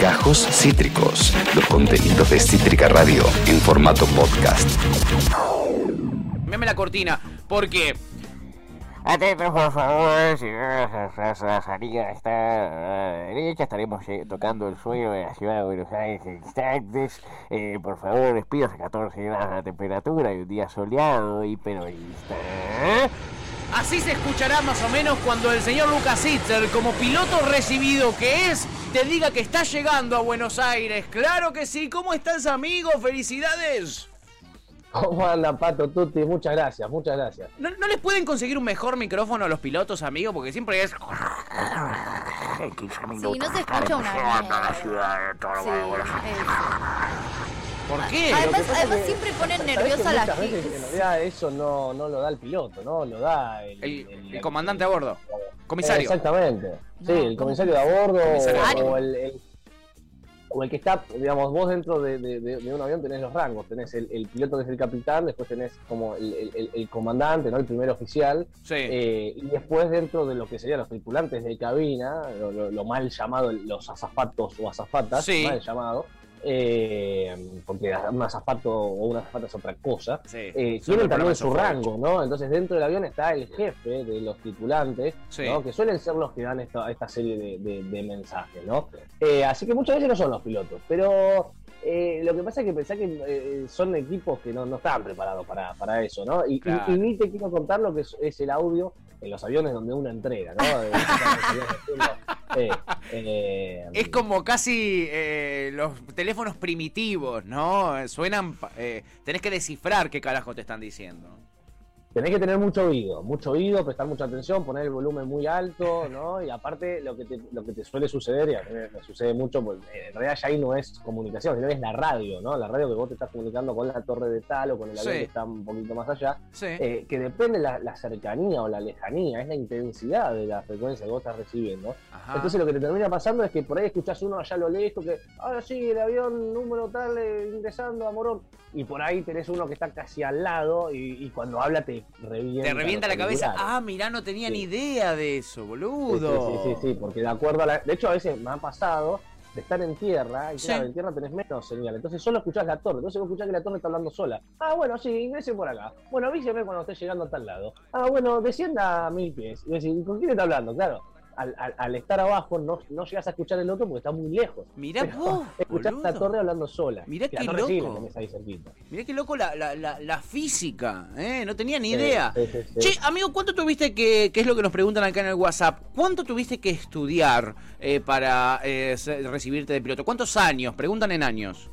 Gajos Cítricos, los contenidos de Cítrica Radio en formato podcast. Meme la cortina, porque Atentos por favor, si la salida está a la derecha, estaremos eh, tocando el suelo de la ciudad de Buenos Aires en instantes. Eh, por favor, despidos a 14 grados la temperatura y un día soleado y periodista. Así se escuchará más o menos cuando el señor Lucas Hitler, como piloto recibido que es, te diga que está llegando a Buenos Aires. Claro que sí, ¿cómo estás amigo? ¡Felicidades! ¿Cómo anda, Pato Tutti? Muchas gracias, muchas gracias. ¿No, no les pueden conseguir un mejor micrófono a los pilotos, amigo? Porque siempre es... Sí, no se escucha una. Sí, ¿Por qué? Además, además siempre ponen nerviosa a la gente. en realidad eso no, no lo da el piloto, ¿no? Lo da el, El, el comandante a bordo. Comisario. Exactamente. Sí, No, el comisario de a bordo Comisario. o, o el, el- o el que está, digamos, vos dentro de, de- de- de un avión tenés los rangos. Tenés el, el piloto que es el capitán, después tenés como el, el- el- el comandante, ¿no? El primer oficial. Sí. Eh, y después dentro de lo que serían los tripulantes de cabina, lo, lo- lo mal llamado, los azafatos o azafatas, Sí. mal llamado, eh, porque un azafato o una azafata es otra cosa, Sí. eh, tienen también su rango, ¿no? Entonces dentro del avión está el jefe de los tripulantes, Sí. ¿no? Que suelen ser los que dan esta, esta serie de, de- de mensajes, ¿no? Eh, así que muchas veces no son los pilotos, pero eh, lo que pasa es que pensá que eh, son equipos que no, no están preparados para, para eso, ¿no? Y, y- Claro. y ni te quiero contar lo que es, es el audio en los aviones donde uno entrega, ¿no? Eh, Es como casi eh, los teléfonos primitivos, ¿no? Suenan... eh, tenés que descifrar qué carajo te están diciendo. Tenés que tener mucho oído, mucho oído, prestar mucha atención, poner el volumen muy alto, ¿no? Y aparte lo que te, lo que te suele suceder, y a mí me, sucede mucho, pues eh, en realidad ya ahí no es comunicación, sino es la radio, ¿no? La radio que vos te estás comunicando con la torre de tal o con el avión Sí. que está un poquito más allá, Sí. eh, que depende la, la cercanía o la lejanía, es la intensidad de la frecuencia que vos estás recibiendo. Ajá. Entonces lo que te termina pasando es que por ahí escuchás uno allá lo lejos que, ahora sí, el avión número tal eh, ingresando a Morón. Y por ahí tenés uno que está casi al lado y, y cuando habla te revienta. Te revienta la cabeza. Ah, mirá, no tenía Sí. ni idea de eso, boludo. Sí, sí, sí, sí, porque de acuerdo a la... De hecho, a veces me ha pasado de estar en tierra, y Sí. claro, en tierra tenés menos señal, entonces solo escuchás la torre, entonces vos escuchás que la torre está hablando sola. Ah, bueno, sí, ingrese por acá. Bueno, avíseme cuando esté llegando a tal lado. Ah, bueno, descienda a mil pies. Y decís, ¿con quién está hablando? Claro, al, al- al estar abajo no, no llegás a escuchar el otro porque está muy lejos. Mirá Pero vos, Escuchás la torre hablando sola. Mirá Que qué loco. Mirá qué loco la, la, la, la física, ¿eh? No tenía ni Sí, idea. sí, sí. Che, amigo, ¿cuánto tuviste que, que es lo que nos preguntan acá en el WhatsApp? ¿Cuánto tuviste que estudiar eh, para eh, recibirte de piloto? ¿Cuántos años? Preguntan en años.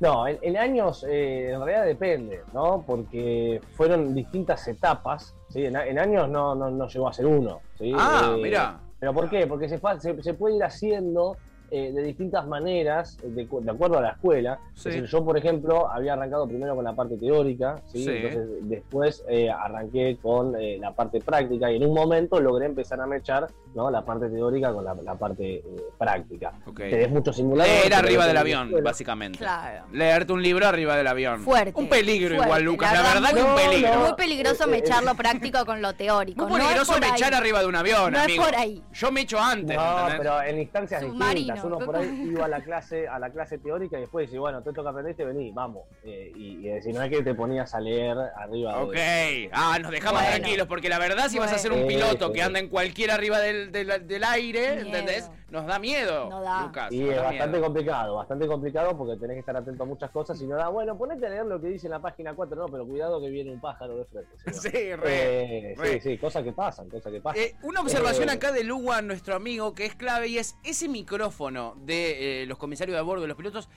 No, en, en años eh, en realidad depende, ¿no? Porque fueron distintas etapas, ¿sí? En, en años no, no, no llegó a ser uno, ¿sí? Ah, Eh, mirá. ¿Pero por qué? Porque se, se puede ir haciendo eh, de distintas maneras, de, cu- de acuerdo a la escuela. Sí. Es decir, yo, por ejemplo, había arrancado primero con la parte teórica, ¿sí? Sí. Entonces, después eh, arranqué con eh, la parte práctica y en un momento logré empezar a mechar ¿no? la parte teórica con la, la parte eh, práctica. Ok. Tenés muchos simuladores. Leer pero arriba del avión, escuela. básicamente. Claro. Leerte un libro arriba del avión. Fuerte, Un peligro fuerte, igual, Lucas. la La verdad, que un no, peligro. no. Muy peligroso Eh, eh, mechar eh. lo práctico con lo teórico. Muy no peligroso es por me echar ahí. arriba de un avión, No es por ahí. Yo me echo antes. No, ¿entendés? pero en instancias Submarino. distintas. Uno por ahí iba a la clase, a la clase teórica y después dice, bueno, te toca aprendiste, vení, vamos. Eh, y, y decir, no es que te ponías a leer arriba Ok, de. ah, nos dejamos Bueno. tranquilos, porque la verdad, si vas a ser un piloto Sí, que anda en cualquier arriba del, del, del aire, Miedo. ¿entendés? Nos da miedo, No da. Lucas. Y es da bastante miedo. complicado, bastante complicado porque tenés que estar atento a muchas cosas y no da, bueno, ponete a leer lo que dice en la página 4, no, pero cuidado que viene un pájaro de frente. Sí, re. Eh, re. sí, sí, cosas que pasan, cosas que pasan. Eh, una observación Eh, acá de Luan, nuestro amigo, que es clave, y es ese micrófono de eh, los comisarios de a bordo de los pilotos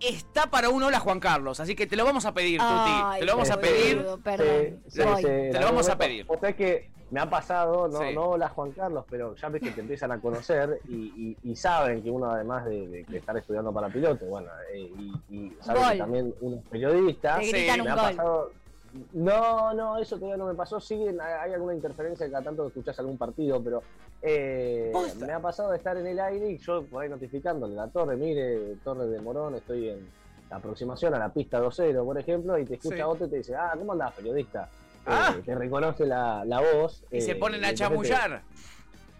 está para un hola Juan Carlos, así que te lo vamos a pedir, Tuti. Te lo vamos a pedir. Perdón. Sí, sí, Te lo vamos a pedir. O sea que me ha pasado, no, Sí. no hola Juan Carlos, pero ya ves que te empiezan a conocer y, y- y saben que uno además de, de- de estar estudiando para piloto, bueno, eh, y, y saben que también uno es periodista. Te Sí, me un ha gol. pasado. No, no, eso todavía no me pasó. Sí, hay alguna interferencia cada tanto que escuchás algún partido, pero eh, me ha pasado de estar en el aire y yo por ahí notificándole la torre, mire, torre de Morón, estoy en la aproximación a la pista 2-0, por ejemplo, y te escucha Sí. otro y te dice, ah, ¿cómo andás, periodista? Eh, Ah. te reconoce la, la voz. Y se eh, ponen a te- chamullar.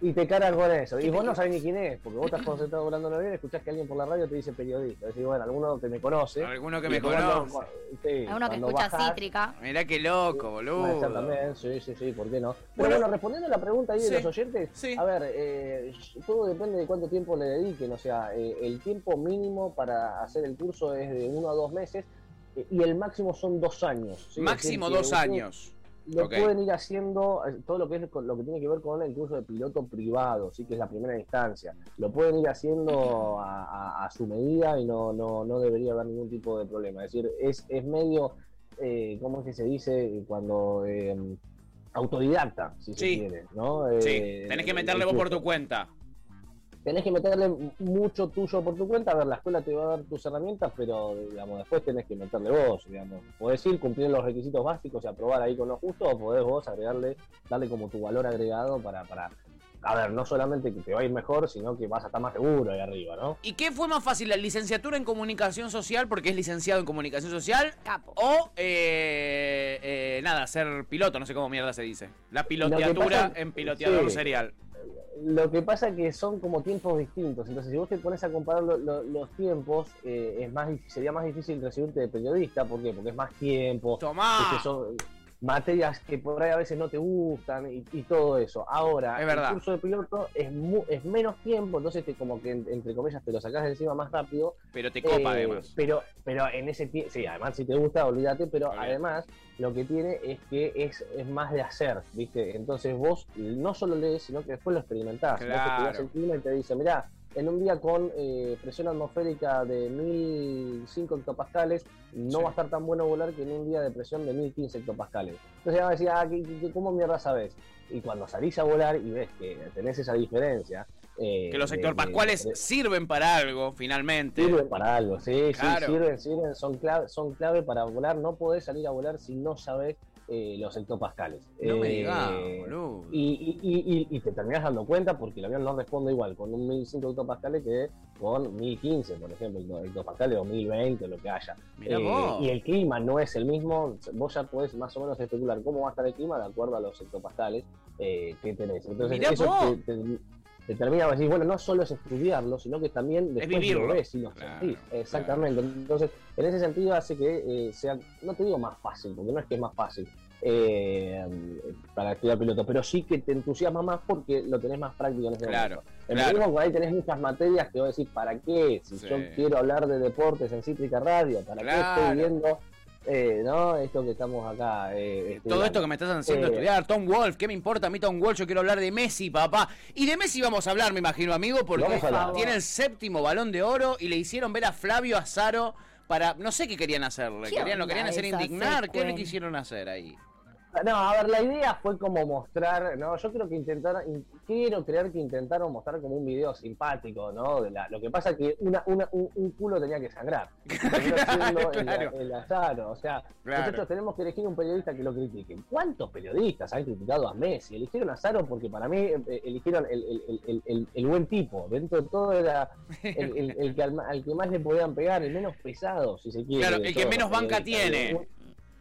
y te cargan con eso. Y vos no sabés ni quién es, porque vos estás concentrado volando en avión, escuchás que alguien por la radio te dice periodista. Decís, bueno, alguno que me conoce. Alguno que Y me cuando- conoce. sí, Alguno que escucha bajás, cítrica. Mirá qué loco, ser boludo. también, sí, sí, sí, ¿por qué no? Pero Bueno, bueno, respondiendo a la pregunta ahí de sí, los oyentes, sí. a ver, eh, todo depende de cuánto tiempo le dediquen, o sea, eh, el tiempo mínimo para hacer el curso es de uno a dos meses eh, y el máximo son dos años. ¿sí? Máximo decir, dos años. Lo pueden ir haciendo, eh, todo lo que es lo que tiene que ver con el curso de piloto privado, sí que es la primera instancia. Lo pueden ir haciendo a, a- a su medida y no, no, no debería haber ningún tipo de problema. Es decir, es, es medio, eh, ¿cómo es que se dice? Cuando eh, autodidacta, si se Sí. quiere, ¿no? Sí, Eh, tenés que meterle vos por tu cuenta. Tenés que meterle mucho tuyo por tu cuenta. A ver, la escuela te va a dar tus herramientas, pero digamos, después tenés que meterle vos. Digamos. Podés ir, cumplir los requisitos básicos y aprobar ahí con lo justo, o podés vos agregarle, darle como tu valor agregado para, para, a ver, no solamente que te va a ir mejor, sino que vas a estar más seguro ahí arriba, ¿no? ¿Y qué fue más fácil, la licenciatura en comunicación social, porque es licenciado en comunicación social, Capo. o eh, eh, nada, ser piloto, no sé cómo mierda se dice. La piloteatura pasa- en piloteador sí. serial. Lo que pasa es que son como tiempos distintos. Entonces, si vos te pones a comparar lo- lo- los tiempos, eh, es más sería más difícil recibirte de periodista. ¿Por qué? Porque es más tiempo. Tomá. que son materias que por ahí a veces no te gustan y, y todo eso. Ahora, Es el curso de piloto es, mu- es menos tiempo, entonces te, como que en- entre comillas te lo sacás de encima más rápido. Pero te copa Eh, además. Pero, pero en ese tiempo, sí, además si te gusta, olvídate, pero además lo que tiene es que es, es más de hacer, ¿viste? Entonces vos no solo lees, sino que después lo experimentás. Vos Claro. estudiás el clima y te dice, mirá, en un día con eh, presión atmosférica de 1005 hectopascales, no Sí. va a estar tan bueno volar que en un día de presión de 1015 hectopascales. Entonces vas a decir, ah, ¿qué- qué- ¿cómo mierda sabes? Y cuando salís a volar y ves que tenés esa diferencia... eh, Que los sector de- de- sirven para algo, finalmente. Sirven para algo, sí, Claro. sí, sirven, sirven, son clave, son clave para volar. No podés salir a volar si no sabes eh, los hectopascales. No me Eh, digas, boludo. y, y- y- y- y te terminás dando cuenta porque el avión no responde igual con un 1005 hectopascales que con 1015, por ejemplo, hectopascales o 1020 o lo que haya. Mirá Eh, vos. y el clima no es el mismo, vos ya podés más o menos especular cómo va a estar el clima de acuerdo a los hectopascales eh, que tenés. Entonces, Mirá eso vos. te, te- te termina de decir, bueno, no solo es estudiarlo, sino que también después vivirlo. lo ves y lo Claro, sentís. Exactamente. Entonces, en ese sentido hace que eh, sea, no te digo más fácil, porque no es que es más fácil eh, para estudiar piloto, pero sí que te entusiasma más porque lo tenés más práctico en ese Claro, momento. En claro. mismo, ahí tenés muchas materias que vos decís, ¿para qué? Si Sí. yo quiero hablar de deportes en Cítrica Radio, ¿para qué estoy viendo eh, ¿no? esto que estamos acá? eh, Todo esto que me estás haciendo Eh, estudiar, Tom Wolf, ¿qué me importa a mí Tom Wolf? Yo quiero hablar de Messi, papá. Y de Messi vamos a hablar, me imagino, amigo, porque tiene el séptimo balón de oro y le hicieron ver a Flavio Azaro para, no sé qué querían hacerle, ¿Qué querían, lo querían hacer indignar, ¿qué le quisieron hacer ahí? No, a ver, la idea fue como mostrar, ¿no? Yo creo que intentaron, in- quiero creer que intentaron mostrar como un video simpático, ¿no? De la, lo que pasa que una, una, un, un culo tenía que sangrar. El- Claro. el, azaro. O sea, Claro. nosotros tenemos que elegir un periodista que lo critique. ¿Cuántos periodistas han criticado a Messi? Eligieron a Azaro porque para mí eh, eligieron el, el- el- buen tipo. Dentro de todo era el, que al, al que más le podían pegar, el menos pesado, si se quiere. Claro, el que menos banca tiene.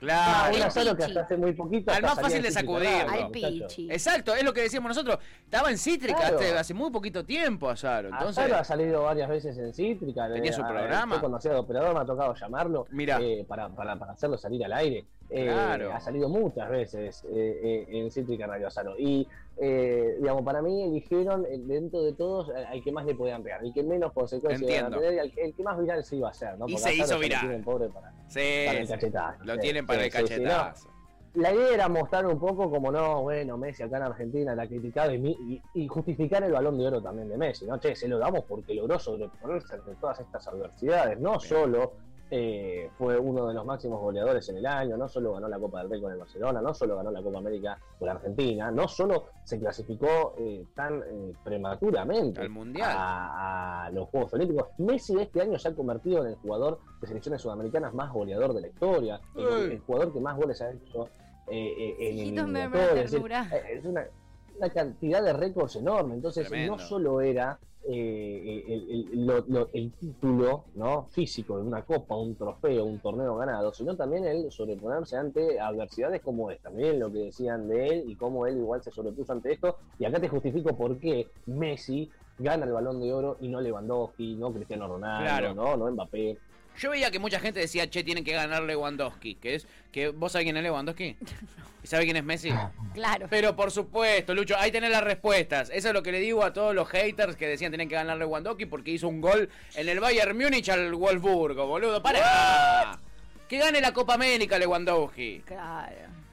Ah, Claro. que hasta hace muy poquito. Al más fácil de sacudir. Al. Pichi. Exacto, es lo que decíamos nosotros. Estaba en Cítrica Claro. hace, hace muy poquito tiempo, Azaro. Entonces, Azaro ha salido varias veces en Cítrica. Tenía su eh, programa. Fue conocido de operador, me ha tocado llamarlo Mirá. eh, para, para, para hacerlo salir al aire. Eh. Ha salido muchas veces eh, eh, en Cítrica Radio Azaro. Y, eh, digamos, para mí eligieron eh, dentro de todos al que más le podían pegar. El que menos consecuencias iban a tener y al- el que más viral se iba a hacer. ¿no? Y se hizo ya lo viral. tienen pobre para, sí, para el cachetazo. lo tienen para el no. cachetazo. La idea era mostrar un poco como no, bueno, Messi acá en Argentina la criticado y, mi- y- y justificar el balón de oro también de Messi, ¿no? Che, se lo damos porque logró sobreponerse ante todas estas adversidades, no solo eh, fue uno de los máximos goleadores en el año, no solo ganó la Copa del Rey con el Barcelona, no solo ganó la Copa América con Argentina, no solo se clasificó eh, tan eh, prematuramente Al Mundial. a, a los Juegos Olímpicos. Messi este año se ha convertido en el jugador de selecciones sudamericanas más goleador de la historia, el, el jugador que más goles ha hecho eh, eh, en eliminatoria. Es eh, es una- una cantidad de récords enorme. Entonces, Tremendo. no solo era eh, el, el- lo- lo- el título ¿no? físico de una copa, un trofeo, un torneo ganado, sino también el sobreponerse ante adversidades como esta. Miren lo que decían de él y cómo él igual se sobrepuso ante esto. Y acá te justifico por qué Messi gana el balón de oro y no Lewandowski, no Cristiano Ronaldo, Claro. no, no Mbappé. Yo veía que mucha gente decía, che, tienen que ganar Lewandowski. Que es, que ¿Vos sabés quién es Lewandowski? ¿Y sabés quién es Messi? Claro. Pero por supuesto, Lucho, ahí tenés las respuestas. Eso es lo que le digo a todos los haters que decían tienen que ganar Lewandowski porque hizo un gol en el Bayern Múnich al Wolfsburgo, boludo. ¡Para! Que gane la Copa América Lewandowski. Claro.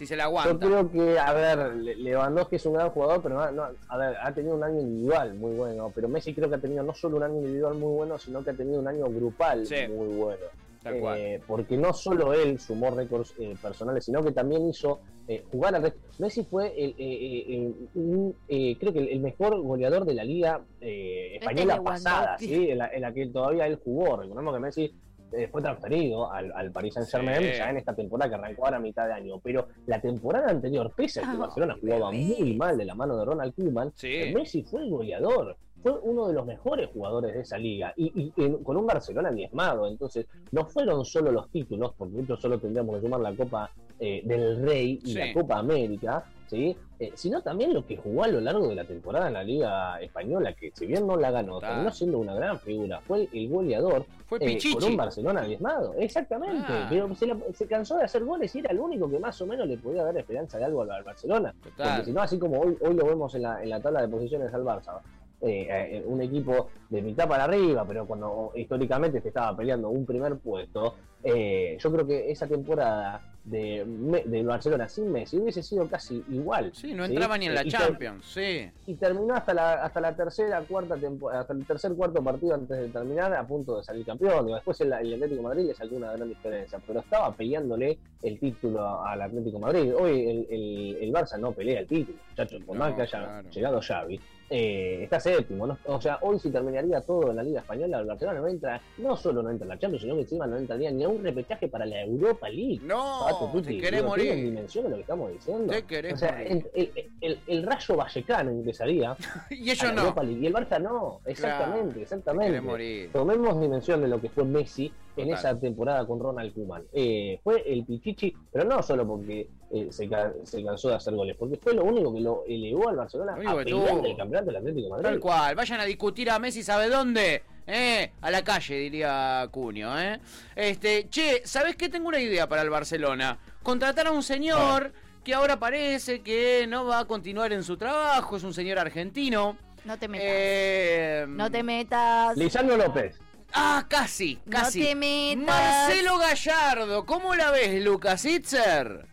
Si se la Yo aguanta. creo que, a ver, Le- Lewandowski es un gran jugador, pero no, no, a ver, ha tenido un año individual muy bueno. Pero Messi creo que ha tenido no solo un año individual muy bueno, sino que ha tenido un año grupal Sí. muy bueno. Eh, porque no solo él sumó récords eh, personales, sino que también hizo eh, jugar resto. Messi fue, el, eh, eh, el- un, eh, creo que el, el mejor goleador de la liga eh, española pasada, ¿sí? en, la, en la que todavía él jugó. Recordemos que Messi eh, fue transferido al, al Paris Saint Germain Sí. ya en esta temporada que arrancó ahora a mitad de año. Pero la temporada anterior, pese a que Ah, Barcelona jugaba bebé. muy mal de la mano de Ronald Koeman, Sí. eh, Messi fue el goleador. Fue uno de los mejores jugadores de esa liga y, y- y con un Barcelona diezmado. Entonces, no fueron solo los títulos, porque hecho solo tendríamos que sumar la Copa eh, del Rey y Sí. la Copa América, ¿sí? Eh, sino también lo que jugó a lo largo de la temporada en la Liga Española, que si bien no la ganó, terminó siendo una gran figura. Fue el goleador Fue eh, Pichichi. un Barcelona diezmado. Exactamente. Ah. Pero se, la- se cansó de hacer goles y era el único que más o menos le podía dar esperanza de algo al, al Barcelona. Total. Porque si no, así como hoy, hoy lo vemos en la, en la tabla de posiciones al Barça, eh, eh, un equipo de mitad para arriba, pero cuando históricamente se estaba peleando un primer puesto, eh, yo creo que esa temporada de, del Barcelona sin Messi hubiese sido casi igual. Sí, no entraba ni en la y Champions, sí. y terminó hasta la hasta la tercera cuarta hasta el tercer cuarto partido antes de terminar a punto de salir campeón Digo, después el, el Atlético de Madrid le sacó una gran diferencia pero estaba peleándole el título al Atlético de Madrid hoy el, el, el Barça no pelea el título muchachos por No, más que haya claro. llegado Xavi eh, está séptimo ¿no? o sea hoy si terminaría todo en la Liga Española el Barcelona no entra no solo no entra en la Champions sino que encima no entraría ni a un repechaje para la Europa League No, Pato, Tuti, te querés digo, ¿tienen morir. dimensión de lo que estamos diciendo Te querés o sea, morir. el, el- el- el Rayo Vallecano ingresaría Y a ellos no. Europa League. Y el Barça no, exactamente, exactamente. morir. Tomemos dimensión de lo que fue Messi en esa temporada con Ronald Koeman. Eh, fue el Pichichi, pero no solo porque eh, se, ca- se cansó de hacer goles, porque fue lo único que lo elevó al Barcelona a pelear del campeonato del Atlético de Madrid. Tal cual, vayan a discutir a Messi, ¿sabe dónde? Eh, a la calle, diría Cunio, ¿eh? Este, che, ¿sabés qué? Tengo una idea para el Barcelona. Contratar a un señor que ahora parece que no va a continuar en su trabajo, es un señor argentino. No te metas. Eh, no te metas. Lisandro López. Ah, casi, casi. No te metas. Marcelo Gallardo, ¿cómo la ves, Lucas Itzer?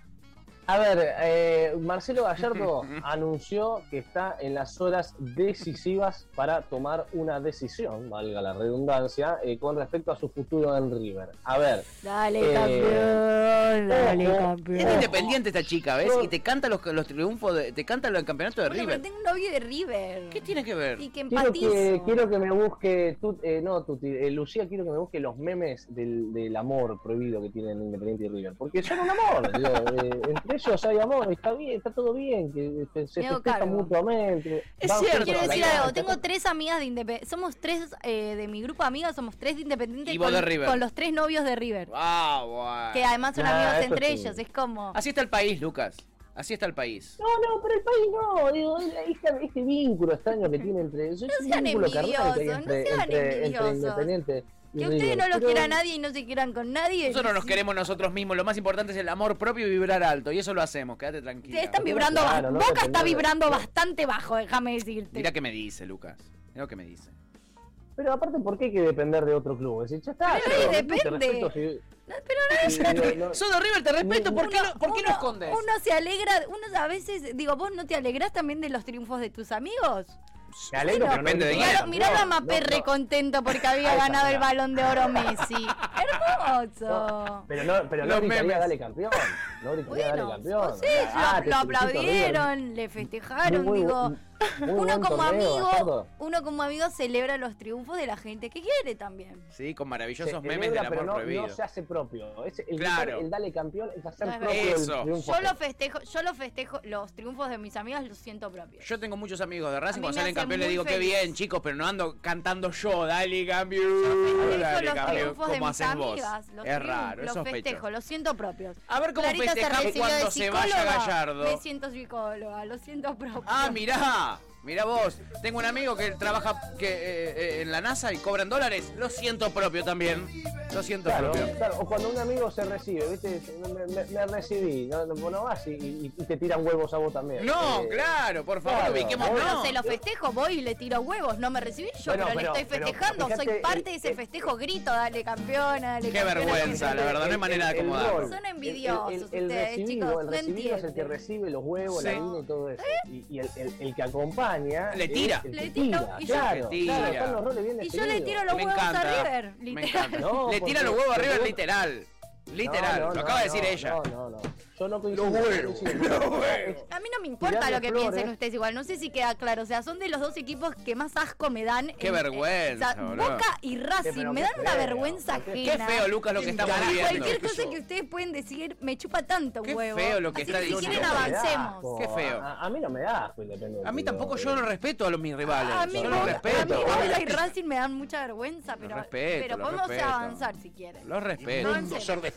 A ver, eh, Marcelo Gallardo anunció que está en las horas decisivas para tomar una decisión, valga la redundancia, eh, con respecto a su futuro en River. A ver, Dale, Eh, campeón. Dale, campeón. Es independiente esta chica, ¿ves? No. Y te canta los, los triunfos, de, te canta el campeonato de Bueno, River. pero tengo un novio de River. ¿Qué tiene que ver? Y que Quiero empatizo. que, quiero que me busque, Tut- eh, no, Tuti, eh, Lucía, quiero que me busque los memes del, del amor prohibido que tienen Independiente y River. Porque son un amor, digo, eh, entre ellos hay amor, está bien, está todo bien, que eh, se cargo. mutuamente. Es cierto, Quiero decir algo, tengo tres amigas de Independiente. Somos tres eh, de mi grupo de amigas, somos tres de Independiente Y vos con, de River. con los tres novios de River. Ah, bueno. Que además son Nah, amigos entre sí. ellos, es como. Así está el país, Lucas. Así está el país. No, no, pero el país no, digo, este, este vínculo extraño que tiene entre. Es un sean envidiosos, no entre, sean envidiosos. Que ustedes no los pero- quiera nadie y no se quieran con nadie. Nosotros nos sí. queremos nosotros mismos. Lo más importante es el amor propio y vibrar alto. Y eso lo hacemos. Quédate tranquila. Ustedes están vibrando Claro, bajo. no Boca está vibrando bastante bajo, déjame decirte. Mira qué me dice, Lucas. Mira lo que me dice. Pero aparte, ¿por qué hay que depender de otro club? Es decir, ya está. Pero depende. si- No, pero no no- Soy de River, te respeto. ¿Por qué, lo, por qué lo escondes? Uno se alegra, uno a veces, digo, vos no te alegrás también de los triunfos de tus amigos. Me alegro, Bueno, pero depende de. Mirá, mirá a No, Mapé no, re no. contento porque había ganado el balón de oro Messi. Hermoso. Pero no, pero no gritaría dale campeón. No gritaría Bueno, dale campeón. O sea, ah, lo, aplaudieron, le festejaron, Muy, muy, digo, Muy Uno como torneo, amigo, uno como amigo celebra los triunfos de la gente que quiere también. Sí, con Se maravillosos memes celebra, del pero amor no, prohibido. no se hace propio. Es el, Claro. el dale campeón es hacer No propio. Eso. el triunfo. Yo lo festejo, yo lo festejo, los triunfos de mis amigas los siento propios. Yo tengo muchos amigos de Racing, cuando salen campeón les muy digo, qué feliz. bien, chicos, pero no ando cantando yo, dale campeón, Festejo dale los campeón, triunfos de como mis amigas. Los Es raro, es los festejo, los siento propios. A ver cómo de cuando se vaya. Gallardo. Me siento psicóloga, lo siento propio. Ah, mirá, mirá vos. Tengo un amigo que trabaja que, eh, eh, en la NASA y cobra en dólares. Lo siento propio también. Lo siento Claro, propio. claro, o cuando un amigo se recibe, ¿viste? Me, me- me recibí, no, no, vas y, y- y te tiran huevos a vos también. No, Eh, claro, por favor, claro, ubiquemos no. se lo festejo, voy y le tiro huevos, no me recibí yo, Bueno, pero, pero- le estoy pero festejando, fíjate, soy parte de ese festejo, grito, dale campeona, dale Qué campeona. vergüenza, la verdad, no hay manera de acomodarlo. rol, Son envidiosos el, el, ustedes, recibido, chicos, el no recibido es el que recibe los huevos, la Sí. harina y todo eso. Y, y el, el- el que acompaña. Le tira. Le tira. y yo- Claro, Le tira. claro, están los roles bien Y yo le tiro los Me huevos encanta. a River, Me literal. encanta. No, Le tira los huevos a River literal. Literal, No, no, lo acaba de no, decir no, ella. No, no, no. Yo no coincido. No huevos. A mí no me importa lo que flores. piensen ustedes igual, no sé si queda claro, o sea, son de los dos equipos que más asco me dan. Qué en- vergüenza, o sea. Boca y Racing, me qué dan una vergüenza qué ajena. Qué feo, Lucas, lo que estamos Carajo, viviendo. Cualquier cosa que ustedes pueden decir me chupa tanto Qué huevo. feo lo que Así está que si diciendo. quieren No avancemos. Qué feo. A, a mí no me da asco. A mí tampoco no, yo no eh, respeto a los mis rivales. A mí, yo los Boca- respeto. a mí Boca y Racing me dan mucha vergüenza, pero, respeto, pero podemos avanzar si quieren. Los respeto.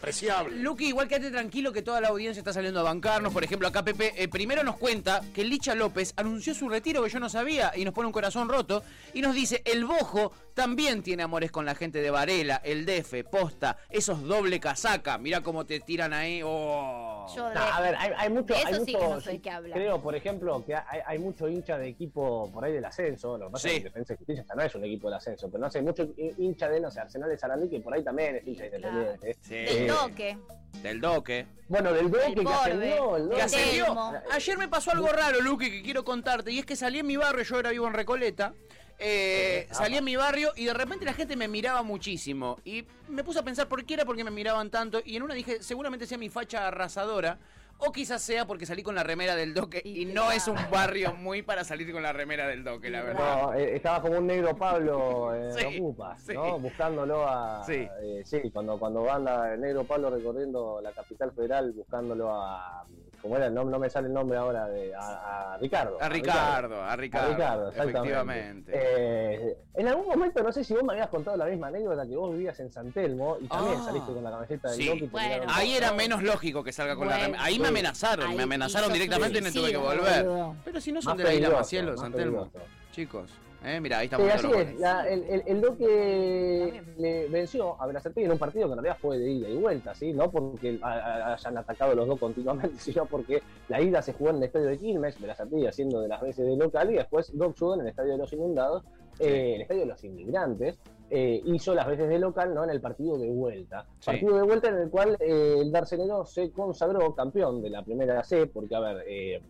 Avancemos. Luqui, igual quédate tranquilo que toda la audiencia está saliendo a bancarnos. Por ejemplo, acá Pepe eh, primero nos cuenta que Licha López anunció su retiro que yo no sabía y nos pone un corazón roto. Y nos dice, el Bojo también tiene amores con la gente de Varela, el Defe, Posta, esos doble casaca. Mirá cómo te tiran ahí. Oh. Yo de- No, a ver, hay, hay mucho. eso hay sí mucho- que no de qué habla. Creo, por ejemplo, que hay, hay mucho hincha de equipo por ahí del ascenso. Lo que pasa Sí. es que Defensa y Justicia hasta no es un equipo del ascenso, pero no sé, mucho hincha de, no sé, Arsenal de Sarandí, que por ahí también es hincha independiente. Sí. del Eh, toque. Del Doque. Bueno, del Doque que ascendió, el Que Doque. ascendió. Telmo. Ayer me pasó algo raro, Luqui, que quiero contarte. Y es que salí en mi barrio, yo era vivo en Recoleta. Eh, salí en mi barrio y de repente la gente me miraba muchísimo. Y me puse a pensar por qué era porque me miraban tanto. Y en una dije, seguramente sea mi facha arrasadora. O quizás sea porque salí con la remera del doque. Y no es un barrio muy para salir con la remera del doque, la verdad. No, eh, estaba como un negro Pablo en Sí, Ocupa, sí. ¿no? Buscándolo a. Sí. eh, sí, cuando, cuando van la- el negro Pablo recorriendo la capital federal, buscándolo a. ¿Cómo era? No, no me sale el nombre ahora, de, a, a Ricardo. A Ricardo, a A Ricardo. Ricardo, exactamente. efectivamente. Eh, en algún momento, no sé si vos me habías contado la misma anécdota que vos vivías en San Telmo y también Ah. saliste con la camiseta del Sí. Doque y te Bueno. Ahí era menos lógico que salga con la remera. Ahí me amenazaron, Ahí me amenazaron directamente y me tuve que volver. Pero si no son Más de la isla Macielo, San Telmo. Chicos, eh, mira, ahí Sí, estamos así todos los es. La- el, el, el Doque le venció a Berazategui en un partido que en realidad fue de ida y vuelta, ¿sí? No porque hayan atacado los dos continuamente, sino porque la ida se jugó en el estadio de Quilmes, Berazategui haciendo de las veces de local, y después Doc en el estadio de los inundados, eh, el estadio de los inmigrantes, eh, hizo las veces de local, ¿no? En el partido de vuelta. Sí. Partido de vuelta en el cual eh, el Darcenero se consagró campeón de la primera C, porque, a ver, eh,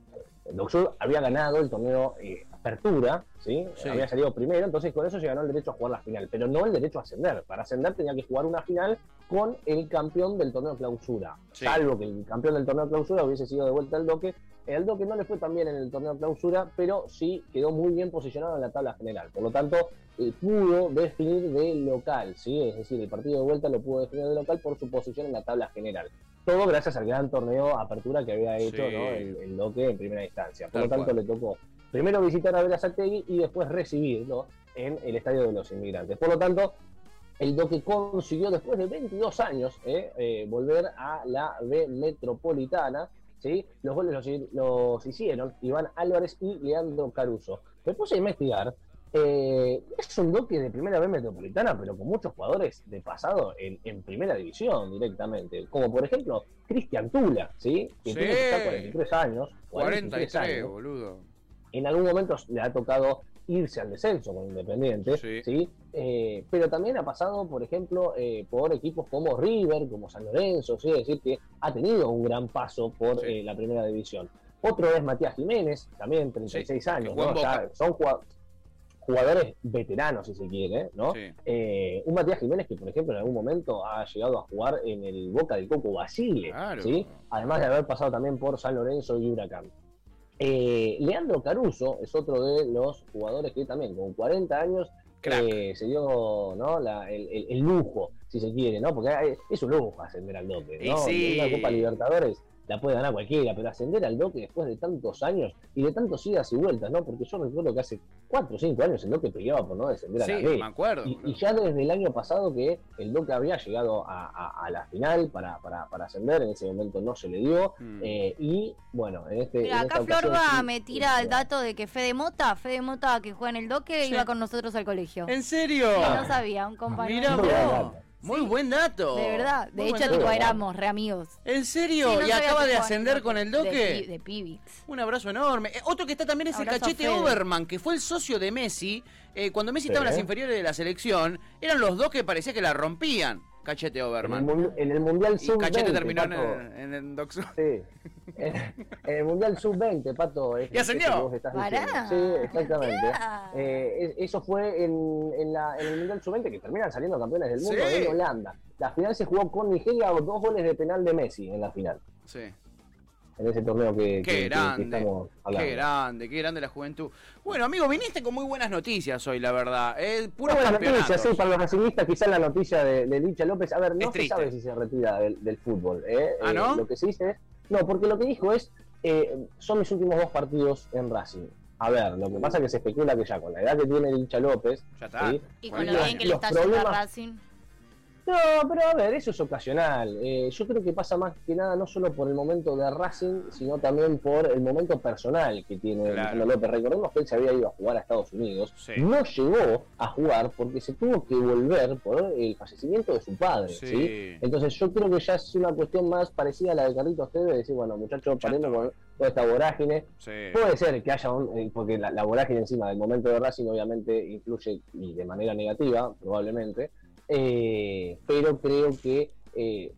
Doc Sud había ganado el torneo eh, Apertura, ¿sí? Sí. Había salido primero, entonces con eso se ganó el derecho a jugar la final, pero no el derecho a ascender. Para ascender tenía que jugar una final con el campeón del torneo clausura, Sí. salvo que el campeón del torneo clausura hubiese sido de vuelta el Doque. El Doque no le fue tan bien en el torneo clausura, pero sí quedó muy bien posicionado en la tabla general. Por lo tanto, eh, pudo definir de local, ¿sí? Es decir, el partido de vuelta lo pudo definir de local por su posición en la tabla general. Todo gracias al gran torneo apertura que había hecho Sí. ¿no? el, el Doque en primera instancia. Por Tal lo tanto, cual. le tocó primero visitar a Verazategui y después recibirlo en el Estadio de los Inmigrantes. Por lo tanto, el Doque consiguió después de 22 años eh, eh, volver a la B Metropolitana. ¿sí? Los goles los, los hicieron Iván Álvarez y Leandro Caruso. Me puse a investigar. Eh, es un Doque de primera B Metropolitana, pero con muchos jugadores de pasado en, en primera división directamente. Como por ejemplo Cristian Tula, ¿sí? que Sí. tiene que estar 43 años. 43, años boludo. en algún momento le ha tocado irse al descenso con Independiente, Sí. ¿sí? Eh, pero también ha pasado, por ejemplo, eh, por equipos como River, como San Lorenzo, ¿sí? es decir, que ha tenido un gran paso por Sí. la primera división. Otro es Matías Jiménez, también 36 Sí, que años, ¿no? Ya Boca. son jugad- jugadores veteranos, si se quiere, ¿no? Sí. Eh, un Matías Jiménez que, por ejemplo, en algún momento ha llegado a jugar en el Boca del Coco Basile, Claro. ¿sí? además de haber pasado también por San Lorenzo y Huracán. Eh, Leandro Caruso es otro de los jugadores que también con 40 años eh, se dio ¿no? la- el, el- el lujo, si se quiere, ¿no? Porque es un lujo ascender al ¿no? sí. Una Copa Libertadores la puede ganar cualquiera, pero ascender al doque después de tantos años y de tantos idas y vueltas, ¿no? Porque yo recuerdo que hace 4 o 5 años el doque peleaba por no descender Sí, a la B. me acuerdo. Y, ya desde el año pasado que el Doque había llegado a, a- a la final para, para, para ascender, en ese momento no se le dio. Mm. eh, y bueno, en este. Mira, en acá Florba sí, me tira sí, el dato de que Fede Mota, Fede Mota que juega en el doque, Sí. iba con nosotros al colegio. ¿En serio? Sí, no sabía, un compañero. Mira Muy buen dato. Muy Sí. buen dato. De verdad, de Muy hecho, tipo, dato. éramos re amigos. ¿En serio? Sí, no ¿Y acaba de ascender con el doque? de Pibix. Un abrazo enorme. Eh, otro que está también es el Abrazo Cachete Fede. Oberman, que fue el socio de Messi. Eh, cuando Messi Sí. estaba en las inferiores de la selección, eran los dos que parecía que la rompían. Cachete En el, en el Mundial Y Sub-20. Cachete terminó en Pato. el, en el Doxo. Sí. En, en el Mundial Sub-20, Pato. es- ¿Y ascendió? Sí, exactamente. Eh, es- eso fue en, en, la, en el Mundial Sub-20, que terminan saliendo campeones del mundo Sí. en Holanda. La final se jugó con Nigeria, dos goles de penal de Messi en la final. Sí. En ese torneo que, que- Qué que- que grande. estamos hablando. Qué grande, qué grande la juventud. Bueno, amigo, viniste con muy buenas noticias hoy, la verdad. Eh, Una puros buena campeonatos. noticia, sí, para los racilistas, quizás la noticia de, de Licha López. A ver, Es no se sabe si se retira del, del fútbol. ¿eh? Ah, Eh, ¿no? Lo que se dice es. No, porque lo que dijo es. eh, son mis últimos dos partidos en Racing. A ver, lo que pasa es que se especula que ya con la edad que tiene Licha López. Ya está. ¿sí? Y con lo bien que le está yendo a problemas- Racing. No, pero a ver, eso es ocasional. Eh, yo creo que pasa más que nada no solo por el momento de Racing, sino también por el momento personal que tiene Claro. López. Recordemos que él se había ido a jugar a Estados Unidos. Sí. No llegó a jugar porque se tuvo que volver por el fallecimiento de su padre. Sí. ¿sí? Entonces yo creo que ya es una cuestión más parecida a la de Carlitos Tevez, de decir, bueno, muchachos, paremos con toda esta vorágine. Sí. Puede ser que haya un, eh, porque la, la vorágine encima del momento de Racing obviamente influye y de manera negativa, probablemente, eh, pero creo que eh,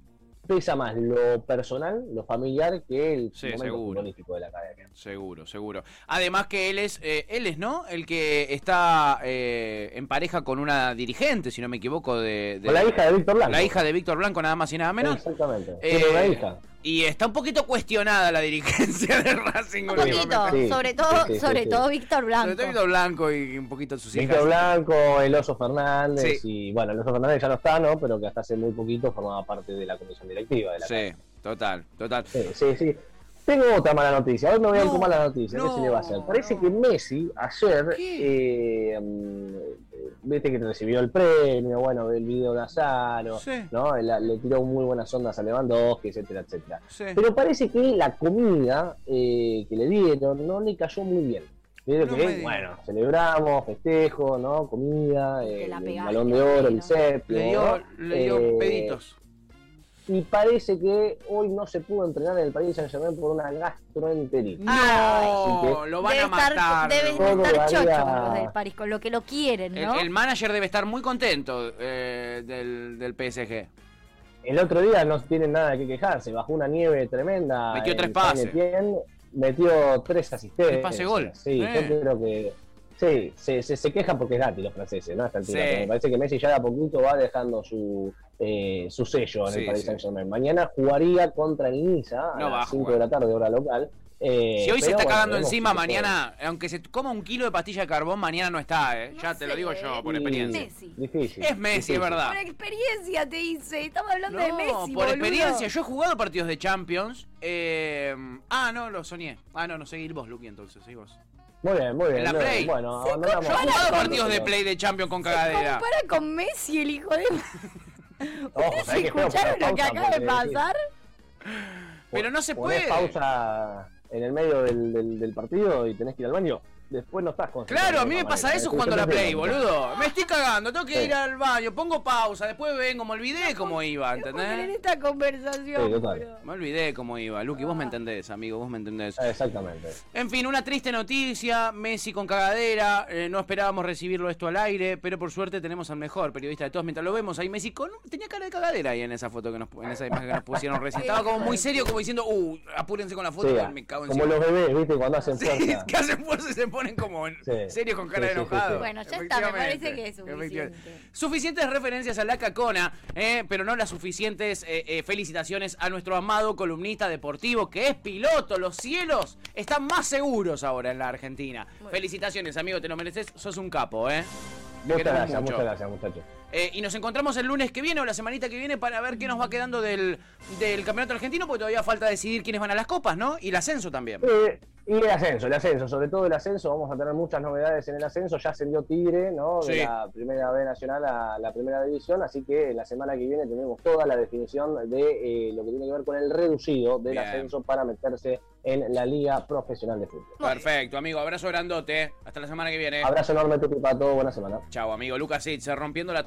pesa más lo personal, lo familiar, que el Sí, momento futbolístico de la academia. Seguro, seguro. Además que él es, eh, él es, ¿no? El que está eh, en pareja con una dirigente, si no me equivoco, de, la hija de Víctor Blanco. la hija de Víctor Blanco, nada más y nada menos. Exactamente. Eh, una hija. Y está un poquito cuestionada la dirigencia de Racing Un poquito, Sí, sobre todo, sí, sí, sobre sí. todo Víctor Sobre Blanco. todo Víctor Blanco y un poquito sus hijas. Víctor Blanco, el Oso Fernández, Sí. y bueno, el Oso Fernández ya no está, ¿no? Pero que hasta hace muy poquito formaba parte de la comisión directiva de la Sí, total, total. Sí, sí, sí. Tengo otra mala noticia. Hoy me voy a No, con mala noticia. no, ¿Qué se le va a hacer? Parece no. que Messi ayer, eh, mm, viste que recibió el premio, bueno, el video de Azaro, Sí. ¿no? Le, le tiró muy buenas ondas a Lewandowski, etcétera, etcétera. Sí. Pero parece que la comida eh, que le dieron no le cayó muy bien. No que, bueno, celebramos, festejo, ¿no? Comida, eh, el balón de oro, el ¿no? séptimo. Le dio, ¿no? le dio Eh, peditos. Y parece que hoy no se pudo entrenar en el Paris Saint Germain por una gastroenteritis. No, Ay. lo van debe a matar. estar, deben estar daría- chochos los del París, con lo que lo quieren, El, ¿no? el manager debe estar muy contento eh, del, del PSG. El otro día no tienen nada que quejarse, bajó una nieve tremenda. Metió tres pases. Saint-Étienne, metió tres asistencias. Tres pase gol. Sí, Eh. yo creo que. Sí, se, se, se quejan porque es gratis los franceses, ¿no? Sí. me parece que Messi ya de a poquito va dejando su, eh, su sello en Sí, el Paris sí. Saint Germain. Mañana jugaría contra el Niza a No a las 5 jugar. de la tarde, hora local. Eh, Si hoy se está bueno, cagando encima, puede. mañana, aunque se coma un kilo de pastilla de carbón, mañana no está, ¿eh? Ya No te lo digo yo, por Y- experiencia. Messi. Difícil. Es Messi, difícil. es verdad. Por experiencia te dice, estamos hablando No, de Messi, por boludo. experiencia. Yo he jugado partidos de Champions. eh, ah, no, lo soñé. Ah, no, no, seguí vos, Luqui, entonces, seguí vos. Muy bien, muy bien. En la no, Play. Bueno, Se abandonamos- Yo he jugado partidos de play de Champions con cagadera. Compara con Messi, el hijo de... ¿Ustedes escucharon lo que acaba de pasar? Pero no se puede. pausa en el medio del, del- del partido y tenés que ir al baño. Después no estás concentrado Claro, a mí me pasa manera, eso ¿eh? cuando la play, boludo. Me estoy cagando, tengo que Sí. ir al baño, pongo pausa, después vengo, me olvidé cómo iba, ¿entendés? esta conversación, Sí. Me olvidé cómo iba. Luqui, vos me entendés, amigo, vos me entendés. Ah, Exactamente. En fin, una triste noticia, Messi con cagadera, eh, no esperábamos recibirlo esto al aire, pero por suerte tenemos al mejor periodista de todos. Mientras lo vemos ahí, Messi con tenía cara de cagadera ahí en esa foto que nos, en esa imagen que nos pusieron recién. Estaba como muy serio, como diciendo, uh, apúrense con la foto, Sí, me cago como encima. los bebés, ¿viste? Cuando hacen Sí, fuerza. que hacen fuerza y se ponen ponen como en- Sí. serios con cara Sí, de enojado. sí. Bueno, ya está, me parece que es suficiente. Suficientes referencias a la cacona, eh, pero no las suficientes eh, eh, felicitaciones a nuestro amado columnista deportivo que es piloto. Los cielos están más seguros ahora en la Argentina. Felicitaciones, amigo, te lo mereces. Sos un capo, ¿eh? Muchas gracias, muchas gracias, muchachos. Eh, y nos encontramos el lunes que viene o la semanita que viene para ver qué nos va quedando del, del campeonato argentino, porque todavía falta decidir quiénes van a las copas, ¿no? Y el ascenso también. Eh, y el ascenso, el ascenso, sobre todo el ascenso, vamos a tener muchas novedades en el ascenso. Ya ascendió Tigre, ¿no? De la primera B nacional a la primera división, así que la semana que viene tenemos toda la definición de eh, lo que tiene que ver con el reducido del Bien. ascenso para meterse en la Liga Profesional de Fútbol. Perfecto, amigo. Abrazo grandote. Hasta la semana que viene. Abrazo enorme, Tuti Pato, buena semana. Chao, amigo. Lucas Itz, rompiéndola